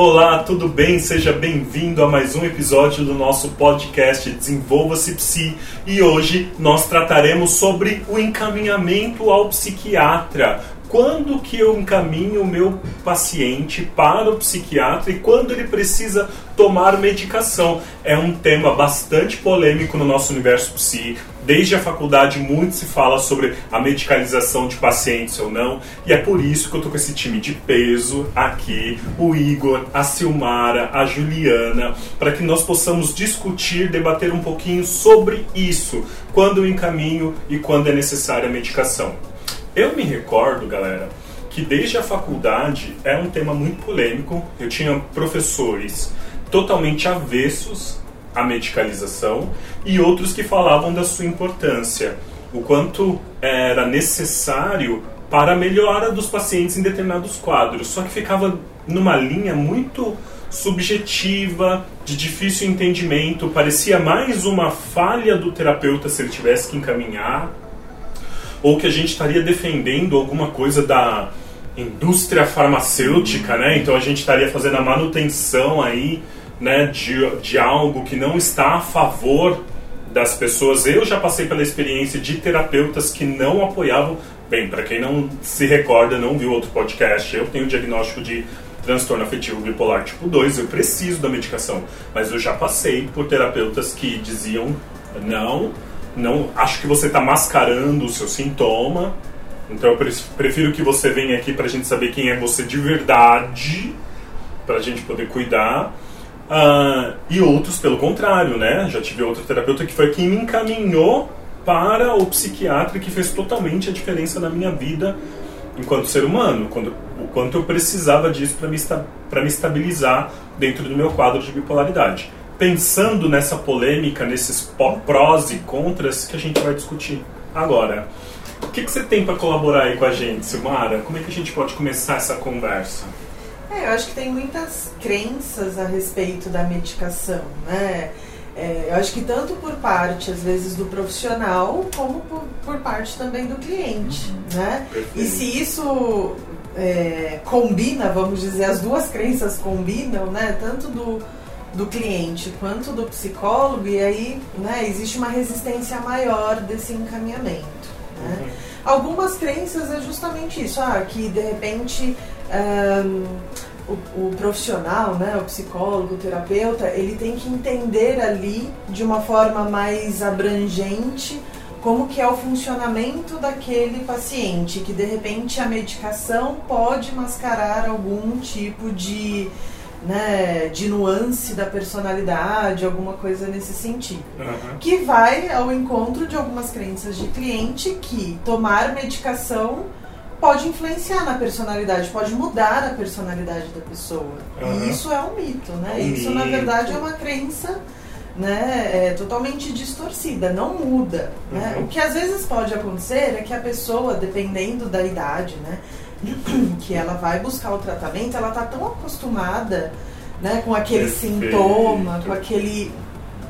Olá, tudo bem? Seja bem-vindo a mais um episódio do nosso podcast Desenvolva-se Psi. E hoje nós trataremos sobre o encaminhamento ao psiquiatra. Quando que eu encaminho o meu paciente para o psiquiatra e quando ele precisa tomar medicação? É um tema bastante polêmico no nosso universo psi. Desde a faculdade muito se fala sobre a medicalização de pacientes ou não, e é por isso que eu tô com esse time de peso aqui, o Igor, a Silmara, a Juliana, para que nós possamos discutir, debater um pouquinho sobre isso, quando eu encaminho e quando é necessária a medicação. Eu me recordo, galera, que desde a faculdade é um tema muito polêmico. Eu tinha professores totalmente avessos à medicalização e outros que falavam da sua importância, o quanto era necessário para a melhora dos pacientes em determinados quadros. Só que ficava numa linha muito subjetiva, de difícil entendimento, parecia mais uma falha do terapeuta se ele tivesse que encaminhar ou que a gente estaria defendendo alguma coisa da indústria farmacêutica, né? Então a gente estaria fazendo a manutenção aí, né, de, de algo que não está a favor das pessoas. Eu já passei pela experiência de terapeutas que não apoiavam. Bem, para quem não se recorda, não viu outro podcast, eu tenho diagnóstico de transtorno afetivo bipolar tipo 2, eu preciso da medicação, mas eu já passei por terapeutas que diziam não, não acho que você está mascarando o seu sintoma. Então eu prefiro que você venha aqui para a gente saber quem é você de verdade, para a gente poder cuidar. Uh, e outros pelo contrário, né? Já tive outro terapeuta que foi quem me encaminhou para o psiquiatra que fez totalmente a diferença na minha vida enquanto ser humano, quando, o quanto eu precisava disso para me, me estabilizar dentro do meu quadro de bipolaridade pensando nessa polêmica, nesses prós e contras que a gente vai discutir agora. O que, que você tem para colaborar aí com a gente, Silmara? Como é que a gente pode começar essa conversa? É, eu acho que tem muitas crenças a respeito da medicação, né? É, eu acho que tanto por parte, às vezes, do profissional, como por, por parte também do cliente, uhum. né? Perfeito. E se isso é, combina, vamos dizer, as duas crenças combinam, né? Tanto do do cliente quanto do psicólogo, e aí né, existe uma resistência maior desse encaminhamento. Né? Uhum. Algumas crenças é justamente isso, ah, que de repente um, o, o, profissional, né, o psicólogo, o terapeuta, ele tem que entender ali de uma forma mais abrangente como que é o funcionamento daquele paciente, que de repente a medicação pode mascarar algum tipo de né, de nuance da personalidade, alguma coisa nesse sentido. Uhum. Que vai ao encontro de algumas crenças de cliente que tomar medicação pode influenciar na personalidade, pode mudar a personalidade da pessoa. Uhum. E isso é um mito, né? Um isso, mito. na verdade, é uma crença né, é, totalmente distorcida, não muda. Né? Uhum. O que às vezes pode acontecer é que a pessoa, dependendo da idade, né, que ela vai buscar o tratamento, ela está tão acostumada né, com aquele Perfeito. sintoma, com aquele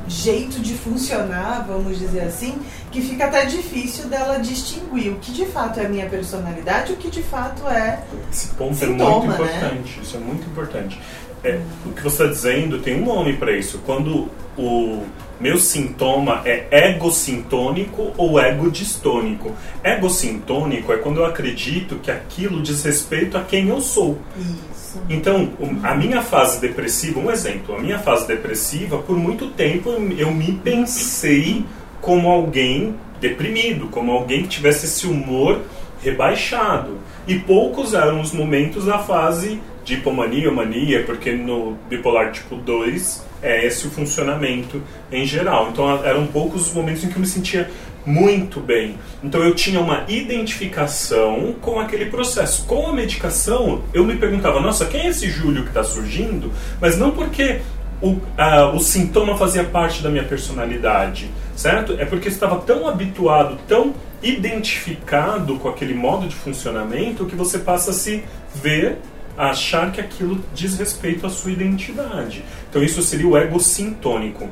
jeito de funcionar, vamos dizer assim, que fica até difícil dela distinguir o que de fato é a minha personalidade e o que de fato é. Esse ponto sintoma, é muito né? importante. Né? Isso é muito importante. É, o que você está dizendo tem um nome para isso. Quando o meu sintoma é egocintônico ou egodistônico. Egocintônico é quando eu acredito que aquilo diz respeito a quem eu sou. Isso. Então, a minha fase depressiva, um exemplo, a minha fase depressiva, por muito tempo eu me pensei como alguém deprimido, como alguém que tivesse esse humor rebaixado. E poucos eram os momentos da fase de hipomania ou mania, porque no bipolar tipo 2 é esse o funcionamento em geral. Então eram poucos os momentos em que eu me sentia muito bem. Então eu tinha uma identificação com aquele processo. Com a medicação, eu me perguntava: nossa, quem é esse Júlio que está surgindo? Mas não porque o, o sintoma fazia parte da minha personalidade, certo? É porque eu estava tão habituado, tão identificado com aquele modo de funcionamento que você passa a se ver a achar que aquilo diz respeito à sua identidade. Então isso seria o ego sintônico.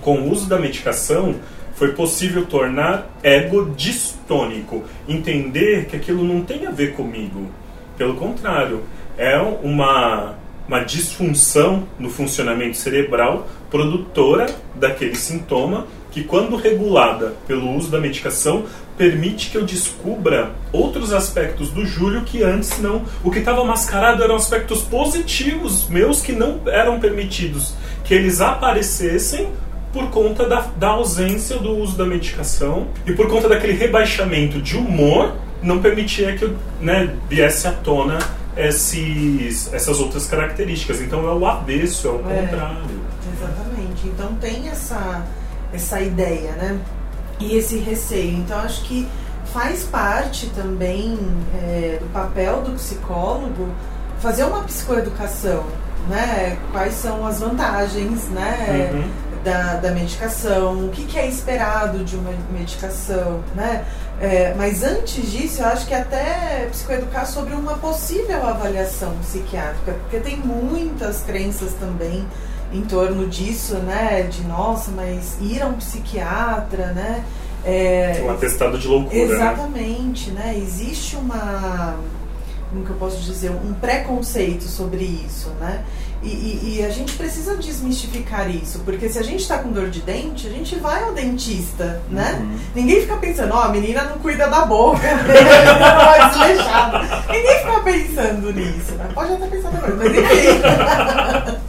Com o uso da medicação, foi possível tornar ego distônico, entender que aquilo não tem a ver comigo. Pelo contrário, é uma uma disfunção no funcionamento cerebral produtora daquele sintoma que, quando regulada pelo uso da medicação, permite que eu descubra outros aspectos do Júlio que antes não. O que estava mascarado eram aspectos positivos meus que não eram permitidos que eles aparecessem por conta da, da ausência do uso da medicação e por conta daquele rebaixamento de humor não permitia que eu né, viesse à tona esses, essas outras características. Então é o avesso, é o é, contrário. Exatamente. Então tem essa, essa ideia, né? E esse receio. Então acho que faz parte também é, do papel do psicólogo fazer uma psicoeducação, né? Quais são as vantagens, né? Uhum da, da medicação, o que, que, é esperado de uma medicação, né? É, mas antes disso, eu acho que até psicoeducar sobre uma possível avaliação psiquiátrica, porque tem muitas crenças também em torno disso, né? De nossa, mas ir a um psiquiatra, né? É, um atestado de loucura. Né? Exatamente, né? né? Existe uma, como que eu posso dizer, um preconceito sobre isso, né? E, e, e, a gente precisa desmistificar isso, porque se a gente está com dor de dente, a gente vai ao dentista, né? Uhum. Ninguém fica pensando, ó, oh, a menina não cuida da boca, ela é desleixada. Ninguém fica pensando nisso, né? Pode até pensar agora, mas enfim.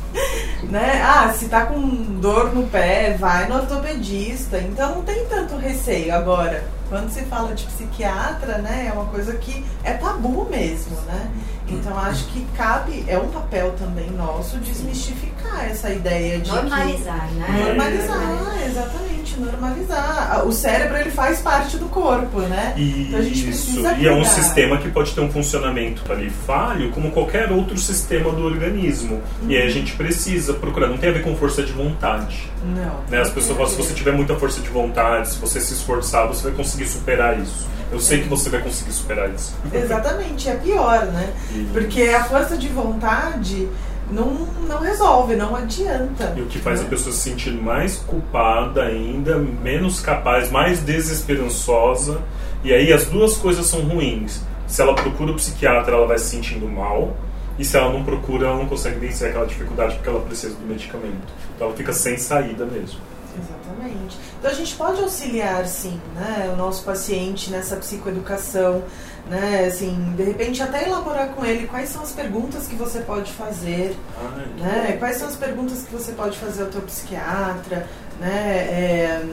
né? Ah, se tá com dor no pé, vai no ortopedista. Então não tem tanto receio. Agora, quando se fala de psiquiatra, né, é uma coisa que é tabu mesmo, né? Então acho que cabe, é um papel também nosso desmistificar essa ideia de normalizar, que, né? Normalizar, exatamente, normalizar. O cérebro ele faz parte do corpo, né? Isso. Então a gente precisa E é um sistema que pode ter um funcionamento ali falho, como qualquer outro sistema do organismo. Uhum. E aí a gente precisa procurar. Não tem a ver com força de vontade. Não. Né? As pessoas falam, se você tiver muita força de vontade, se você se esforçar, você vai conseguir superar isso. Eu sei que você vai conseguir superar isso. Exatamente, é pior, né? Porque a força de vontade não, não resolve, não adianta. E o que faz né? a pessoa se sentir mais culpada ainda, menos capaz, mais desesperançosa. E aí as duas coisas são ruins. Se ela procura o psiquiatra, ela vai se sentindo mal. E se ela não procura, ela não consegue vencer aquela dificuldade porque ela precisa do medicamento. Então ela fica sem saída mesmo. Exatamente. Então a gente pode auxiliar sim, né, o nosso paciente nessa psicoeducação, né, assim, de repente até elaborar com ele quais são as perguntas que você pode fazer, Ai, né, quais são as perguntas que você pode fazer ao teu psiquiatra, né, é,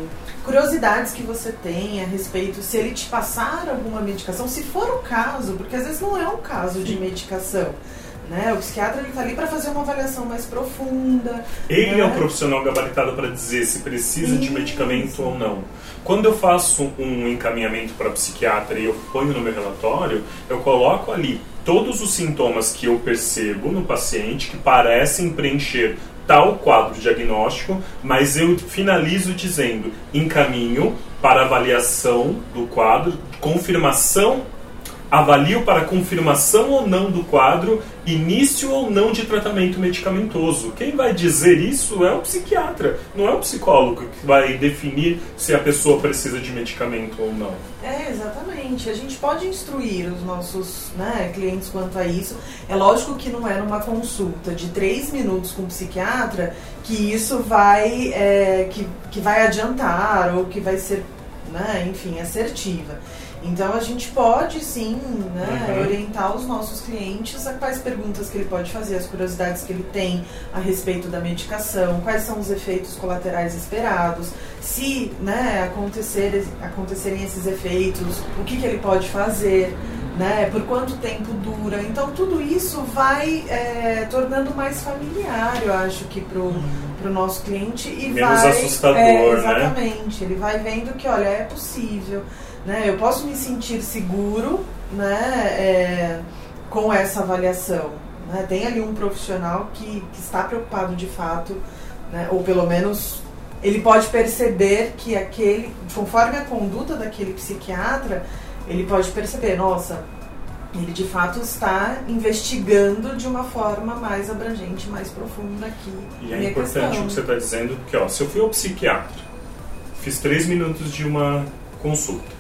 curiosidades que você tem a respeito, se ele te passar alguma medicação, se for o caso, porque às vezes não é um caso de medicação. Né? O psiquiatra está ali para fazer uma avaliação mais profunda. Ele né? é um profissional gabaritado para dizer se precisa Isso. de medicamento ou não. Quando eu faço um encaminhamento para psiquiatra e eu ponho no meu relatório, eu coloco ali todos os sintomas que eu percebo no paciente que parecem preencher tal quadro diagnóstico, mas eu finalizo dizendo encaminho para avaliação do quadro, confirmação avalio para confirmação ou não do quadro, início ou não de tratamento medicamentoso. Quem vai dizer isso é o psiquiatra, não é o psicólogo que vai definir se a pessoa precisa de medicamento ou não. É, exatamente. A gente pode instruir os nossos né, clientes quanto a isso. É lógico que não é numa consulta de três minutos com o psiquiatra que isso vai, é, que, que vai adiantar ou que vai ser, né, enfim, assertiva. Então a gente pode sim né, uhum. orientar os nossos clientes a quais perguntas que ele pode fazer, as curiosidades que ele tem a respeito da medicação, quais são os efeitos colaterais esperados, se né, acontecer, acontecerem esses efeitos, o que, que ele pode fazer. Né, por quanto tempo dura. Então, tudo isso vai é, tornando mais familiar, eu acho, que para o nosso cliente. E Menos vai, assustador, é, né? Exatamente. Né? Ele vai vendo que, olha, é possível. Né? Eu posso me sentir seguro né, é, com essa avaliação. Né? Tem ali um profissional que, que está preocupado de fato, né? ou pelo menos ele pode perceber que aquele, conforme a conduta daquele psiquiatra, ele pode perceber, nossa, ele de fato está investigando de uma forma mais abrangente, mais profunda aqui. E é importante questão. o que você está dizendo, porque ó, se eu fui ao psiquiatra, fiz três minutos de uma consulta,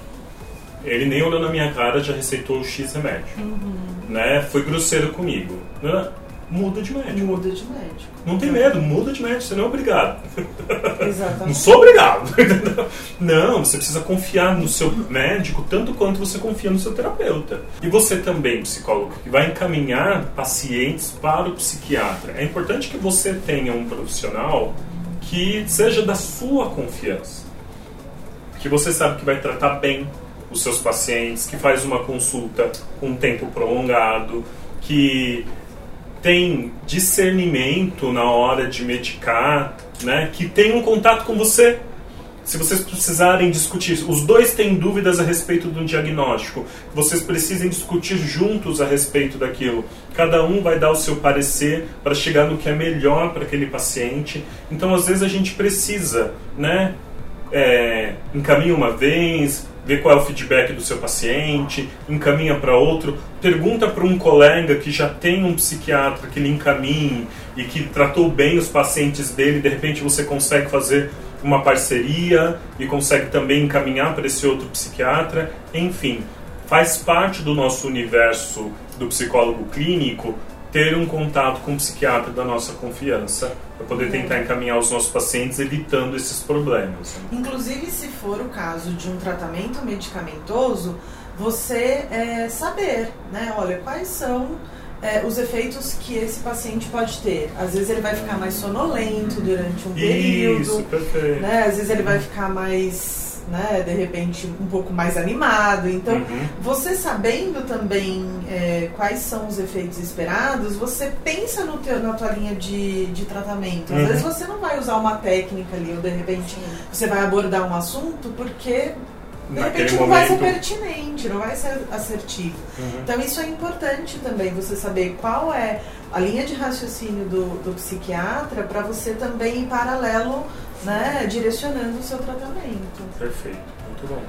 ele nem olhou na minha cara, já receitou o X remédio. Uhum. Né? Foi grosseiro comigo. Né? Muda de médico. Muda de médico. Não tem medo, muda de médico, você não é obrigado. Exatamente. Não sou obrigado. Não, você precisa confiar no seu médico tanto quanto você confia no seu terapeuta. E você também, psicólogo, que vai encaminhar pacientes para o psiquiatra. É importante que você tenha um profissional que seja da sua confiança. Que você sabe que vai tratar bem os seus pacientes, que faz uma consulta com um tempo prolongado, que tem discernimento na hora de medicar, né? que tem um contato com você. Se vocês precisarem discutir, os dois têm dúvidas a respeito do diagnóstico, vocês precisem discutir juntos a respeito daquilo. Cada um vai dar o seu parecer para chegar no que é melhor para aquele paciente. Então, às vezes, a gente precisa, né? É, encaminha uma vez, vê qual é o feedback do seu paciente, encaminha para outro, pergunta para um colega que já tem um psiquiatra que lhe encaminhe e que tratou bem os pacientes dele, de repente você consegue fazer uma parceria e consegue também encaminhar para esse outro psiquiatra, enfim, faz parte do nosso universo do psicólogo clínico ter um contato com um psiquiatra da nossa confiança para poder tentar encaminhar os nossos pacientes evitando esses problemas. Inclusive, se for o caso de um tratamento medicamentoso, você é, saber, né? Olha, quais são é, os efeitos que esse paciente pode ter. Às vezes ele vai ficar mais sonolento durante um período. Isso, perfeito. Né? Às vezes ele vai ficar mais né, de repente um pouco mais animado. Então, Uhum. você sabendo também é, quais são os efeitos esperados, você pensa no teu, na tua linha de, de tratamento. Às Uhum. vezes você não vai usar uma técnica ali, ou de repente você vai abordar um assunto porque de Naquele repente não vai ser pertinente, não vai ser assertivo. Uhum. Então isso é importante também, você saber qual é a linha de raciocínio do, do psiquiatra para você também em paralelo, né, direcionando o seu tratamento. Perfeito, muito bom.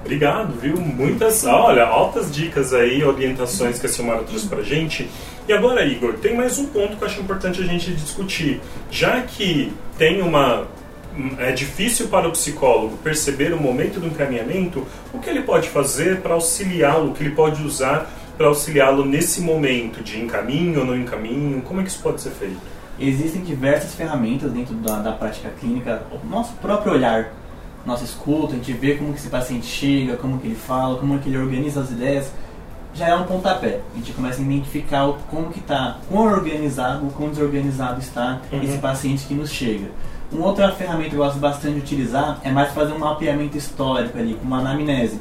Obrigado, viu? Muitas, olha, altas dicas aí, orientações que a Silmara trouxe pra gente. E agora, Igor, tem mais um ponto que eu acho importante a gente discutir. Já que tem uma. É difícil para o psicólogo perceber o momento do encaminhamento, o que ele pode fazer para auxiliá-lo, o que ele pode usar para auxiliá-lo nesse momento de encaminho ou não encaminho? Como é que isso pode ser feito? Existem diversas ferramentas dentro da, da prática clínica, o nosso próprio olhar, nossa escuta, a gente vê como que esse paciente chega, como que ele fala, como que ele organiza as ideias, já é um pontapé. A gente começa a identificar como que está, quão organizado, quão desorganizado está Uhum. esse paciente que nos chega. Uma outra ferramenta que eu gosto bastante de utilizar é mais fazer um mapeamento histórico ali, com uma anamnese.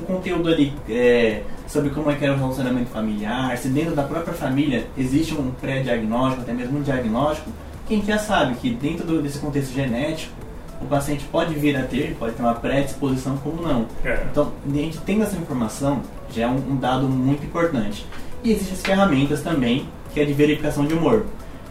Um conteúdo ali é, sobre como é que era o relacionamento familiar, se dentro da própria família existe um pré-diagnóstico, até mesmo um diagnóstico, que a gente já sabe que dentro do- desse contexto genético, o paciente pode vir a ter, pode ter uma predisposição como não. É. Então, a gente tendo essa informação, já é um, um dado muito importante. E existem as ferramentas também, que é de verificação de humor,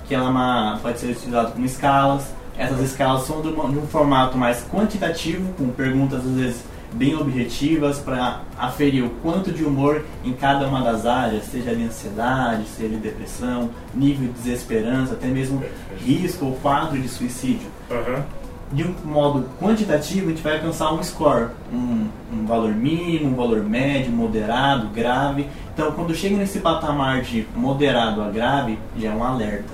que ela é uma- pode ser utilizada como escalas. Essas escalas são de, uma- de um formato mais quantitativo, com perguntas às vezes bem objetivas para aferir o quanto de humor em cada uma das áreas, seja de ansiedade, seja de depressão, nível de desesperança, até mesmo risco ou quadro de suicídio Aham. de um modo quantitativo, a gente vai alcançar um score, um, um valor mínimo, um valor médio, moderado, grave. Então, quando chega nesse patamar de moderado a grave, já é um alerta.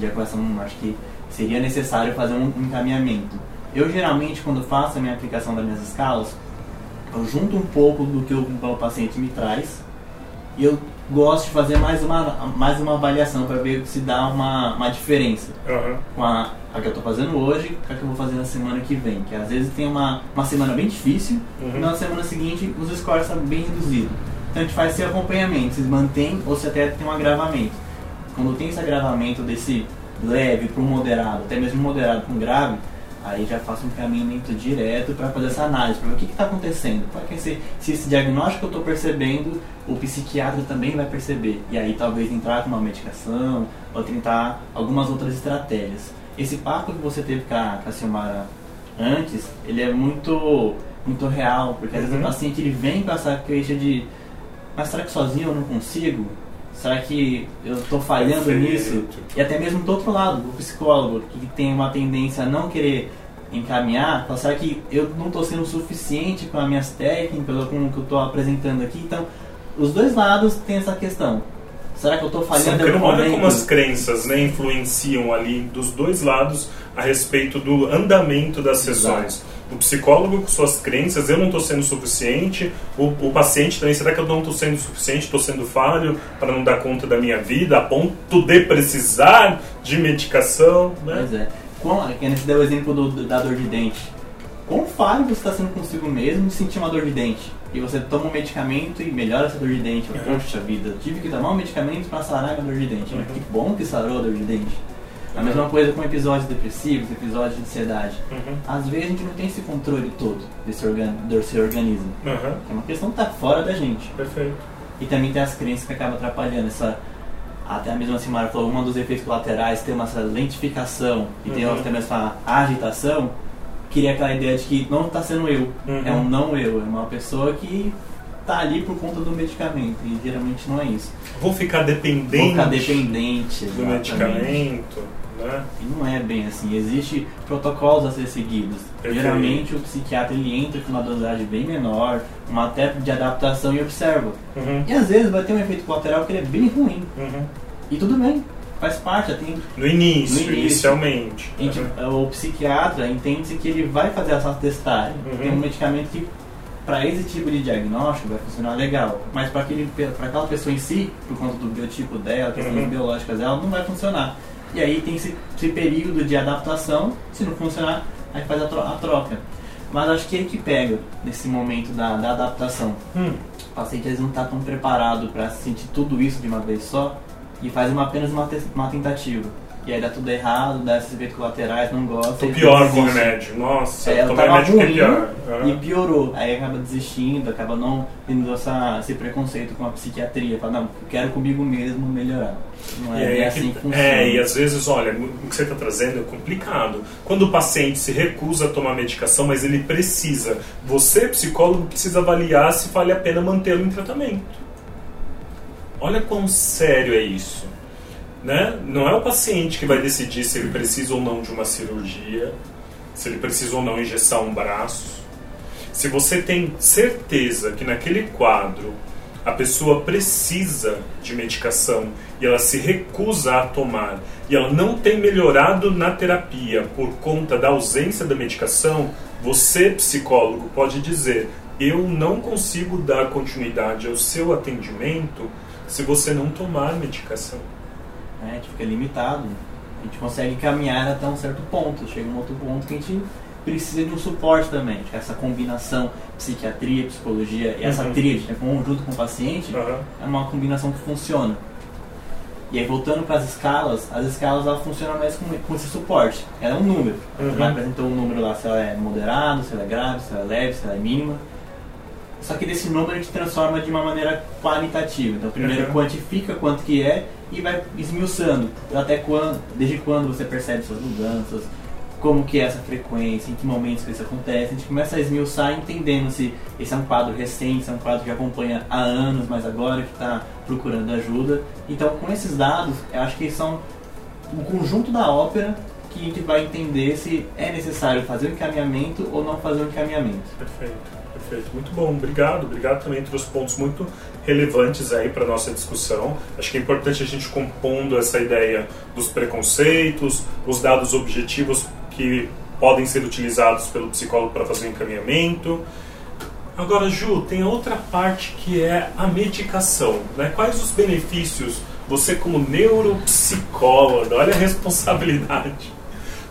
Já começa, hum, acho que seria necessário fazer um encaminhamento. Eu, geralmente, quando faço a minha aplicação das minhas escalas, eu junto um pouco do que o, o paciente me traz e eu gosto de fazer mais uma, mais uma avaliação para ver se dá uma, uma diferença Aham. com a, a que eu tô fazendo hoje com a que eu vou fazer na semana que vem. Que às vezes tem uma, uma semana bem difícil Uhum. e na semana seguinte os scores são bem reduzidos. Então a gente faz esse acompanhamento, se mantém ou se até tem um agravamento. Quando tem esse agravamento desse leve para um moderado, até mesmo moderado com grave, aí já faço um encaminhamento direto para fazer essa análise, para ver o que está acontecendo. É que esse, se esse diagnóstico que eu estou percebendo, o psiquiatra também vai perceber. E aí talvez entrar com uma medicação ou tentar algumas outras estratégias. Esse papo que você teve com a, com a Silmara antes, ele é muito, muito real, porque às vezes Uhum. o paciente ele vem com essa queixa de mas será que sozinho eu não consigo? Será que eu estou falhando Perfeito. nisso? E até mesmo do outro lado, o psicólogo, que tem uma tendência a não querer encaminhar, fala, será que eu não estou sendo suficiente com as minhas técnicas, ou com o que eu estou apresentando aqui? Então, os dois lados têm essa questão. Será que eu estou falhando cre- algum Olha momento? como as crenças né, influenciam ali dos dois lados a respeito do andamento das sessões. O psicólogo com suas crenças, eu não estou sendo suficiente. O, o paciente também, será que eu não estou sendo suficiente? Estou sendo falho para não dar conta da minha vida a ponto de precisar de medicação? Né? Pois é. Quão, que você deu o exemplo do, do- da dor de dente. Quão falho você está sendo consigo mesmo de sentir uma dor de dente? E você toma um medicamento e melhora essa dor de dente. Uhum. Poxa vida, tive que tomar um medicamento para sarar minha dor de dente. Uhum. Que bom que sarou a dor de dente. A Uhum. mesma coisa com episódios depressivos, episódios de ansiedade. Uhum. Às vezes a gente não tem esse controle todo desse, organ desse organismo. Uhum. É uma questão que está fora da gente. Perfeito. E também tem as crenças que acabam atrapalhando essa. Até a mesma Simara falou, um dos efeitos colaterais tem uma essa lentificação e tem Uhum. outra também essa agitação, cria aquela ideia de que não está sendo eu, Uhum. é um não eu, é uma pessoa que está ali por conta do medicamento e geralmente não é isso. Vou ficar dependente Vou ficar dependente do exatamente. medicamento. Né? E não é bem assim, existe protocolos a ser seguidos. Perfeito. Geralmente o psiquiatra ele entra com uma dosagem bem menor, uma tempo de adaptação e observa. Uhum. E às vezes vai ter um efeito colateral que ele é bem ruim. Uhum. E tudo bem, faz parte, tem. No início, No início. inicialmente. gente- Uhum. O psiquiatra entende que ele vai fazer essa testagem. Uhum. Tem um medicamento que, para esse tipo de diagnóstico, vai funcionar legal. Mas para aquela pessoa em si, por conta do biotipo dela, questões Uhum. biológicas dela, não vai funcionar. E aí tem esse, esse período de adaptação. Se não funcionar, aí faz a, tro- a troca. Mas acho que é que pega nesse momento da, da adaptação. Hum. O paciente às vezes não está tão preparado para sentir tudo isso de uma vez só e faz uma, apenas uma, uma tentativa. E aí dá tudo errado, dá esses efeitos colaterais, não gosta. E pior com o desiste. remédio. Nossa, É, tomar remédio é ruim pior. e Uhum. piorou. Aí acaba desistindo, acaba não tendo essa, esse preconceito com a psiquiatria. Fala, não, quero comigo mesmo melhorar. Não é, é assim que- que funciona. é, e às vezes, olha, o que você está trazendo é complicado. Quando o paciente se recusa a tomar medicação, mas ele precisa, você, psicólogo, precisa avaliar se vale a pena mantê-lo em tratamento. Olha quão sério é isso. Né? Não é o paciente que vai decidir se ele precisa ou não de uma cirurgia, se ele precisa ou não engessar um braço. Se você tem certeza que naquele quadro a pessoa precisa de medicação e ela se recusa a tomar e ela não tem melhorado na terapia por conta da ausência da medicação, você, psicólogo, pode dizer: eu não consigo dar continuidade ao seu atendimento se você não tomar medicação. Né? A gente fica limitado. A gente consegue caminhar até um certo ponto. Chega um outro ponto que a gente precisa de um suporte também. Essa combinação psiquiatria, psicologia e essa Uhum. tríade, né, conjunto com o paciente, Aham. é uma combinação que funciona. E aí, voltando para as escalas, as escalas ela funcionam mais com, com esse suporte. Ela é um número. Uhum. Ela apresentou um número lá, se ela é moderado, se ela é grave, se ela é leve, se ela é mínima. Só que desse número a gente transforma de uma maneira qualitativa. Então, primeiro Uhum. quantifica quanto que é e vai esmiuçando. Até quando, desde quando você percebe suas mudanças, como que é essa frequência, em que momentos que isso acontece. A gente começa a esmiuçar entendendo se esse é um quadro recente, se é um quadro que acompanha há anos, mas agora que está procurando ajuda. Então, com esses dados, eu acho que são o conjunto da ópera que a gente vai entender se é necessário fazer o encaminhamento ou não fazer o encaminhamento. Perfeito, perfeito. Muito bom, obrigado. Obrigado também trouxe pontos muito relevantes aí para nossa discussão. Acho que é importante a gente compondo essa ideia dos preconceitos, os dados objetivos que podem ser utilizados pelo psicólogo para fazer o encaminhamento. Agora, Ju, tem outra parte que é a medicação. Né? Quais os benefícios, você como neuropsicóloga, olha a responsabilidade.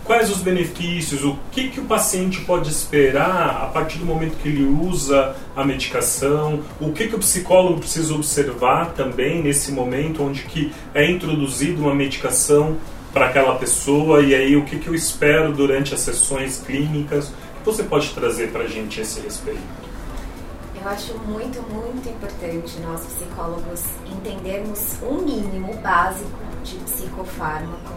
Quais os benefícios, o que, que o paciente pode esperar a partir do momento que ele usa a medicação, o que, que o psicólogo precisa observar também nesse momento onde que é introduzida uma medicação para aquela pessoa e aí o que, que eu espero durante as sessões clínicas. Você pode trazer para a gente esse respeito? Eu acho muito, muito importante nós psicólogos entendermos um mínimo básico de psicofármaco,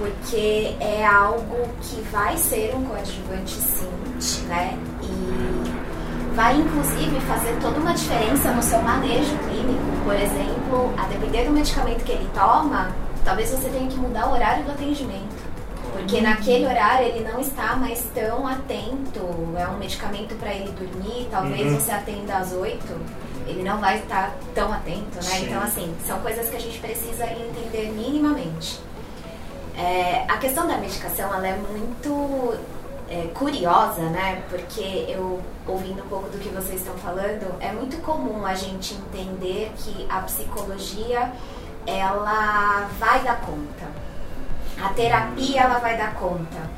porque é algo que vai ser um coadjuvante sim, né? E vai inclusive fazer toda uma diferença no seu manejo clínico. Por exemplo, a depender do medicamento que ele toma, talvez você tenha que mudar o horário do atendimento. Porque naquele horário ele não está mais tão atento. É um medicamento para ele dormir. Talvez Uhum. você atenda às 8 ele não vai estar tão atento, né? Sim. Então, assim, são coisas que a gente precisa entender minimamente. É, a questão da medicação, ela é muito é, curiosa, né? Porque eu, ouvindo um pouco do que vocês estão falando, é muito comum a gente entender que a psicologia, ela vai dar conta. A terapia, ela vai dar conta.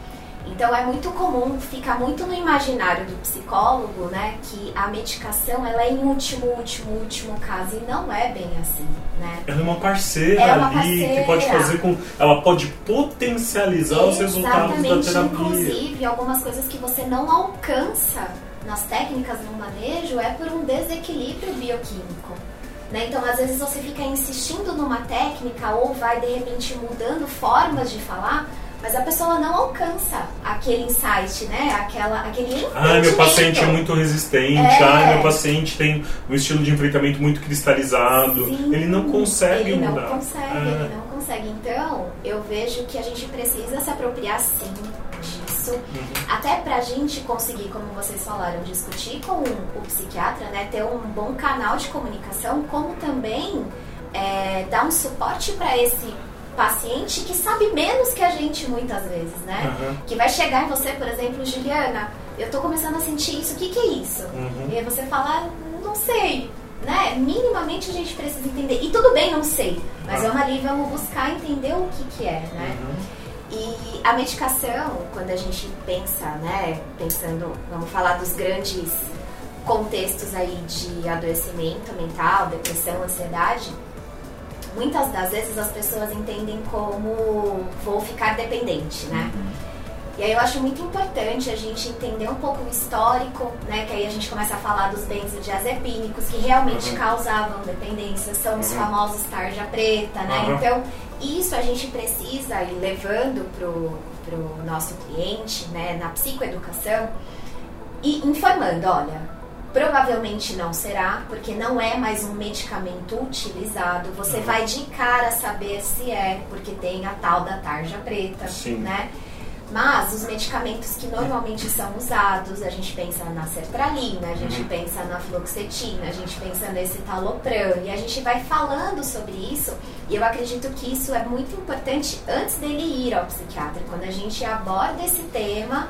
Então é muito comum, fica muito no imaginário do psicólogo, né, que a medicação ela é em último, último, último caso e não é bem assim, né? Ela é uma parceira É uma ali parceira. que pode fazer com. Ela pode potencializar os resultados da Exatamente, terapia. inclusive algumas coisas que você não alcança nas técnicas no manejo é por um desequilíbrio bioquímico. Né? Então, às vezes você fica insistindo numa técnica ou vai de repente mudando formas de falar, mas a pessoa não alcança aquele insight, né? Aquela, aquele Ah, meu paciente é muito resistente. É. Ah, meu paciente tem um estilo de enfrentamento muito cristalizado. Sim, ele não consegue ele mudar. não consegue, Ah. ele não consegue. Então, eu vejo que a gente precisa se apropriar sim disso. Uhum. Até pra gente conseguir, como vocês falaram, discutir com o psiquiatra, né? Ter um bom canal de comunicação, como também é, dar um suporte para esse paciente que sabe menos que a gente muitas vezes, né? Aham. Que vai chegar em você, por exemplo, Juliana, eu tô começando a sentir isso, o que que é isso? Uhum. E aí você fala, não sei, né? Minimamente a gente precisa entender. E tudo bem, não sei, mas Ah. vamos ali, vamos buscar entender o que que é, né? Uhum. E a medicação, quando a gente pensa, né, pensando, vamos falar dos grandes contextos aí de adoecimento mental, depressão, ansiedade, muitas das vezes as pessoas entendem como vou ficar dependente, né? E aí eu acho muito importante a gente entender um pouco o histórico, né? Que aí a gente começa a falar dos benzodiazepínicos que realmente Uhum. causavam dependência, são os Uhum. famosos tarja preta, né? Uhum. Então, isso a gente precisa ir levando pro, pro nosso cliente, né? Na psicoeducação e informando, olha, provavelmente não será, porque não é mais um medicamento utilizado. Você Uhum. vai de cara saber se é, porque tem a tal da tarja preta, Sim. né? Mas os medicamentos que normalmente são usados, a gente pensa na sertralina, a gente Uhum. pensa na fluoxetina, a gente pensa nesse talopram, e a gente vai falando sobre isso, e eu acredito que isso é muito importante antes dele ir ao psiquiatra, quando a gente aborda esse tema,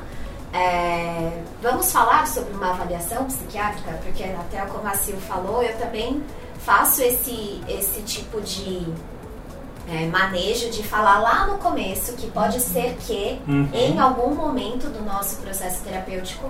é, vamos falar sobre uma avaliação psiquiátrica, porque até como a Sil falou, eu também faço esse, esse tipo de é, manejo de falar lá no começo que pode ser que Uhum. em algum momento do nosso processo terapêutico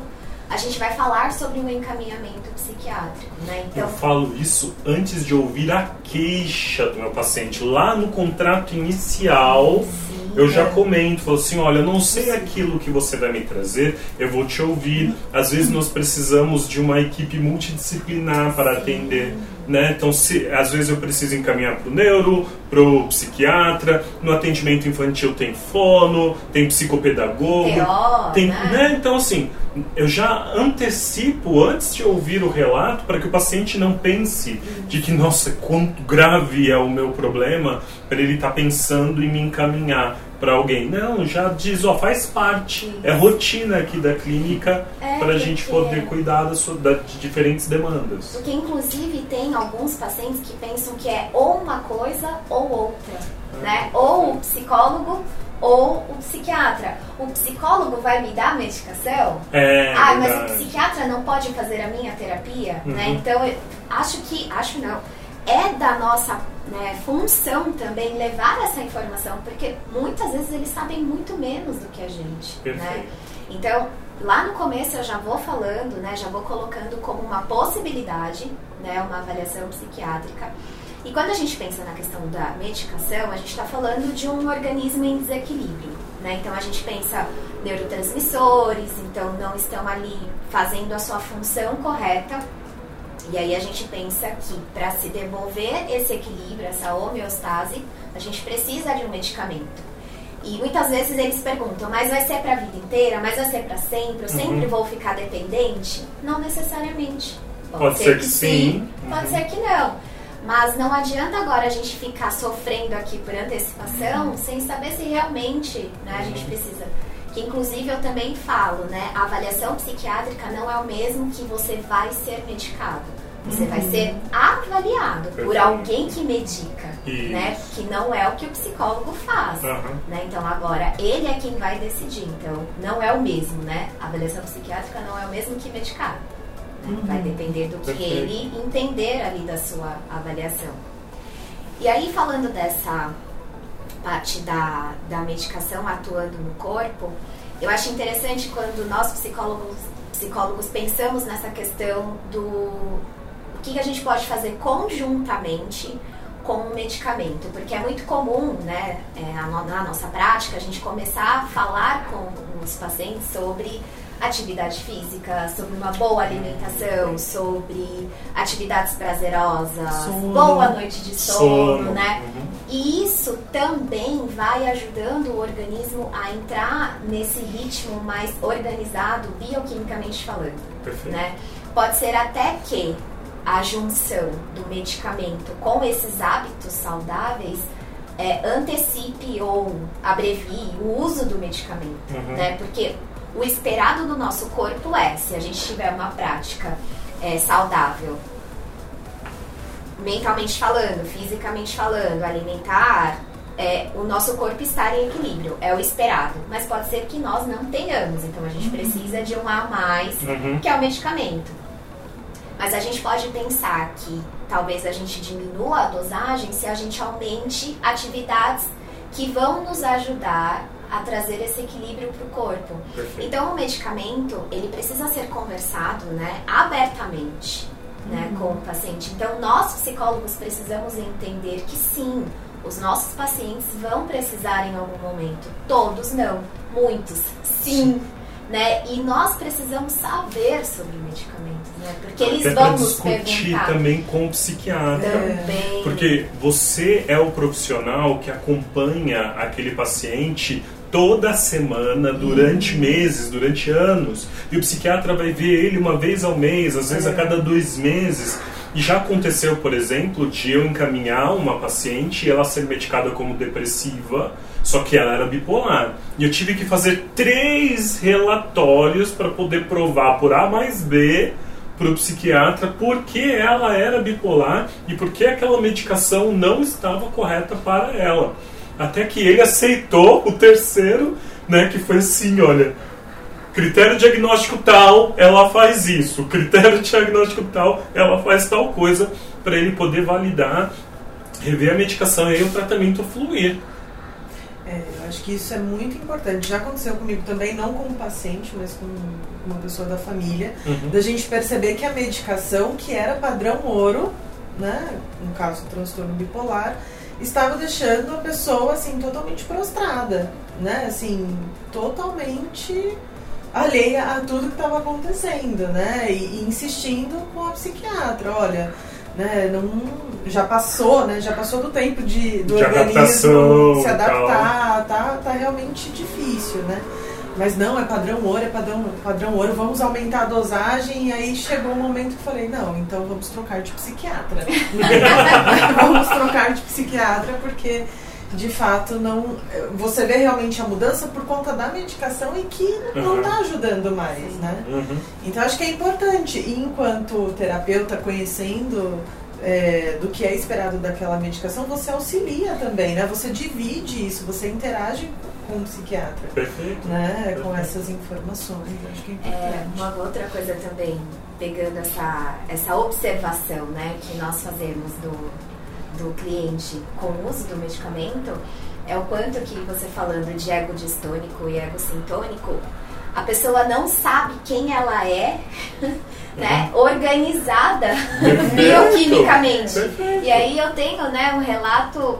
a gente vai falar sobre um encaminhamento psiquiátrico, né? Eu Então, falo isso antes de ouvir a queixa do meu paciente. Lá no contrato inicial, sim, eu já comento, falo assim, olha, eu não sei aquilo que você vai me trazer, eu vou te ouvir. Às vezes nós precisamos de uma equipe multidisciplinar para atender. Né? Então, se, às vezes eu preciso encaminhar para o neuro, para o psiquiatra, no atendimento infantil tem fono, tem psicopedagogo, TO, tem, né? né? Então, assim, eu já antecipo antes de ouvir o relato para que o paciente não pense de que, nossa, quanto grave é o meu problema, para ele estar pensando em me encaminhar para alguém. Não, já diz, ó, faz parte, é rotina aqui da clínica É, para a gente poder cuidar da sua- da- de diferentes demandas. Porque inclusive tem alguns pacientes que pensam que é ou uma coisa ou outra, né? Ou o psicólogo ou o psiquiatra. O psicólogo vai me dar a medicação? É, ah, mas o verdade. psiquiatra não pode fazer a minha terapia, né? Uhum. Então eu acho que, acho não, é da nossa né, função também levar essa informação, porque muitas vezes eles sabem muito menos do que a gente, né? Então, lá no começo eu já vou falando, né, já vou colocando como uma possibilidade, né, uma avaliação psiquiátrica. E quando a gente pensa na questão da medicação, a gente está falando de um organismo em desequilíbrio, né? Então a gente pensa neurotransmissores, então não estão ali fazendo a sua função correta. E aí a gente pensa que para se devolver esse equilíbrio, essa homeostase, a gente precisa de um medicamento. E muitas vezes eles perguntam, mas vai ser para a vida inteira? Mas vai ser para sempre? Eu sempre Uhum. vou ficar dependente? Não necessariamente. Pode ser que sim. pode Uhum. ser que não. Mas não adianta agora a gente ficar sofrendo aqui por antecipação Uhum. sem saber se realmente né, a gente precisa. Que inclusive eu também falo, né? A avaliação psiquiátrica não é o mesmo que você vai ser medicado. Você vai ser avaliado por Perfeito. alguém que medica, Isso. né? Que não é o que o psicólogo faz. Aham. Né? Então agora ele é quem vai decidir. Então não é o mesmo, né? A avaliação psiquiátrica não é o mesmo que medicar. né? Vai depender do que Perfeito. ele entender ali da sua avaliação. E aí falando dessa parte da, da medicação atuando no corpo, eu acho interessante quando nós psicólogos, psicólogos pensamos nessa questão do o que, que a gente pode fazer conjuntamente com o medicamento, porque é muito comum, né, é, na nossa prática, a gente começar a falar com os pacientes sobre atividade física, sobre uma boa alimentação, sobre atividades prazerosas, Sono. boa noite de sono, Sono. né? Uhum. E isso também vai ajudando o organismo a entrar nesse ritmo mais organizado, bioquimicamente falando Perfeito. né? Pode ser até que a junção do medicamento com esses hábitos saudáveis é, antecipe ou abrevie o uso do medicamento, Uhum. né? Porque o esperado do nosso corpo é, se a gente tiver uma prática é, saudável, mentalmente falando, fisicamente falando, alimentar, é, o nosso corpo estar em equilíbrio, é o esperado. Mas pode ser que nós não tenhamos, então a gente precisa de um a mais Uhum. que é o medicamento. Mas a gente pode pensar que talvez a gente diminua a dosagem se a gente aumente atividades que vão nos ajudar a trazer esse equilíbrio para o corpo. Perfeito. Então o medicamento ele precisa ser conversado, né, abertamente, né, com o paciente. Então nós psicólogos precisamos entender que sim, os nossos pacientes vão precisar em algum momento. Todos não, muitos sim, né? E nós precisamos saber sobre medicamentos, né? Porque eles Até vão nos discutir perguntar também com o psiquiatra. também. Porque você é o profissional que acompanha aquele paciente toda semana, durante meses, durante anos. E o psiquiatra vai ver ele uma vez ao mês, às vezes a cada dois meses. E já aconteceu, por exemplo, de eu encaminhar uma paciente e ela ser medicada como depressiva, só que ela era bipolar. E eu tive que fazer três relatórios para poder provar por A mais B para o psiquiatra porque ela era bipolar e porque aquela medicação não estava correta para ela. Até que ele aceitou o terceiro, né, que foi assim, olha, critério diagnóstico tal, ela faz isso, critério diagnóstico tal, ela faz tal coisa para ele poder validar, rever a medicação e aí o tratamento fluir. É, eu acho que isso é muito importante. Já aconteceu comigo também, não como paciente, mas com uma pessoa da família, Uhum. da gente perceber que a medicação, que era padrão ouro, né, no caso o transtorno bipolar, estava deixando a pessoa assim totalmente prostrada, né, assim totalmente alheia a tudo que estava acontecendo, né, e, e insistindo com a psiquiatra, olha, né, não, já passou, né, já passou do tempo de do De organismo se adaptar, tá, tá realmente difícil, né. Mas não, é padrão ouro, é padrão, padrão ouro, vamos aumentar a dosagem. E aí chegou um momento que eu falei, não, então vamos trocar de psiquiatra. vamos trocar de psiquiatra, porque de fato não. Você vê realmente a mudança por conta da medicação e que não Uhum. está ajudando mais, né? Uhum. Então acho que é importante, enquanto terapeuta, conhecendo é, do que é esperado daquela medicação, você auxilia também, né? Você divide isso, você interage com o psiquiatra Perfeito. né, com Perfeito. essas informações. Acho que é É, uma outra coisa também, pegando essa, essa observação né, que nós fazemos do, do cliente com o uso do medicamento, é o quanto que você falando de ego distônico e ego sintônico, a pessoa não sabe quem ela é, né, organizada bioquimicamente. Perfeito. E aí eu tenho né, um relato,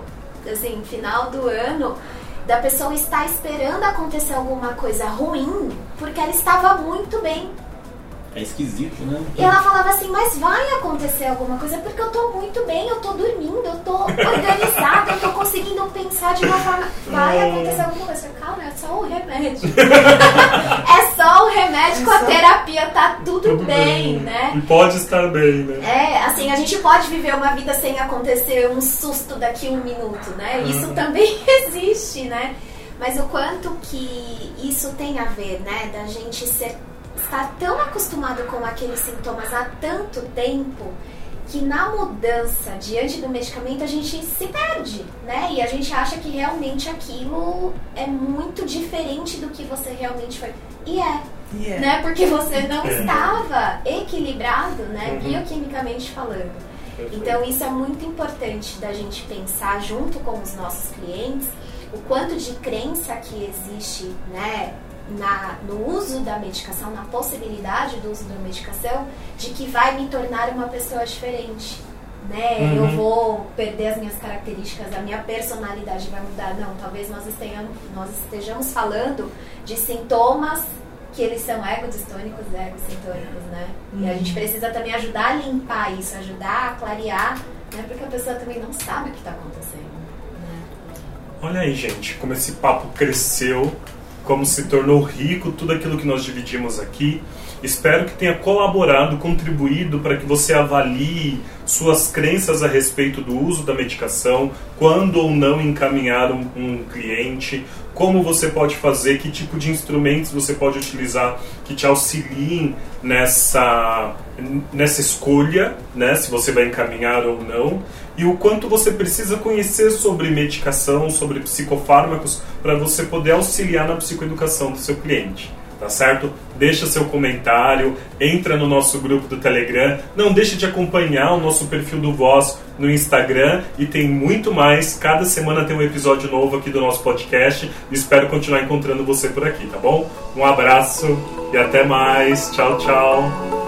assim, final do ano, da pessoa estar esperando acontecer alguma coisa ruim, porque ela estava muito bem. É esquisito, né? E ela falava assim, mas vai acontecer alguma coisa, porque eu tô muito bem, eu tô dormindo, eu tô organizada, eu tô conseguindo pensar de uma forma. Vai acontecer alguma coisa. Calma, é só o remédio. só o remédio com a terapia, tá tudo, Tudo bem, né? E pode estar bem, né? É, assim, a gente pode viver uma vida sem acontecer um susto daqui um minuto, né? Isso Uhum. também existe, né? Mas o quanto que isso tem a ver, né? Da gente ser, estar tão acostumado com aqueles sintomas há tanto tempo que na mudança diante do medicamento a gente se perde, né? E a gente acha que realmente aquilo é muito diferente do que você realmente foi. E é. Yeah. Né? Porque você não É. estava equilibrado, né? Uhum. Bioquimicamente falando. Então isso é muito importante da gente pensar junto com os nossos clientes o quanto de crença que existe, né, na, no uso da medicação, na possibilidade do uso da medicação, de que vai me tornar uma pessoa diferente. Né? Uhum. Eu vou perder as minhas características, a minha personalidade vai mudar. Não, talvez nós estejamos, nós estejamos falando de sintomas que eles são egodistônicos e egocintônicos, né? E a gente precisa também ajudar a limpar isso, ajudar a clarear, né? Porque a pessoa também não sabe o que está acontecendo. Né? Olha aí, gente, como esse papo cresceu, como se tornou rico tudo aquilo que nós dividimos aqui. Espero que tenha colaborado, contribuído para que você avalie suas crenças a respeito do uso da medicação, quando ou não encaminhar um, um cliente, como você pode fazer, que tipo de instrumentos você pode utilizar que te auxiliem nessa, nessa escolha, né, se você vai encaminhar ou não, e o quanto você precisa conhecer sobre medicação, sobre psicofármacos, para você poder auxiliar na psicoeducação do seu cliente. Tá certo? Deixa seu comentário, entra no nosso grupo do Telegram, não deixe de acompanhar o nosso perfil do Voz no Instagram e tem muito mais. Cada semana tem um episódio novo aqui do nosso podcast. Espero continuar encontrando você por aqui, tá bom? Um abraço e até mais. Tchau, tchau.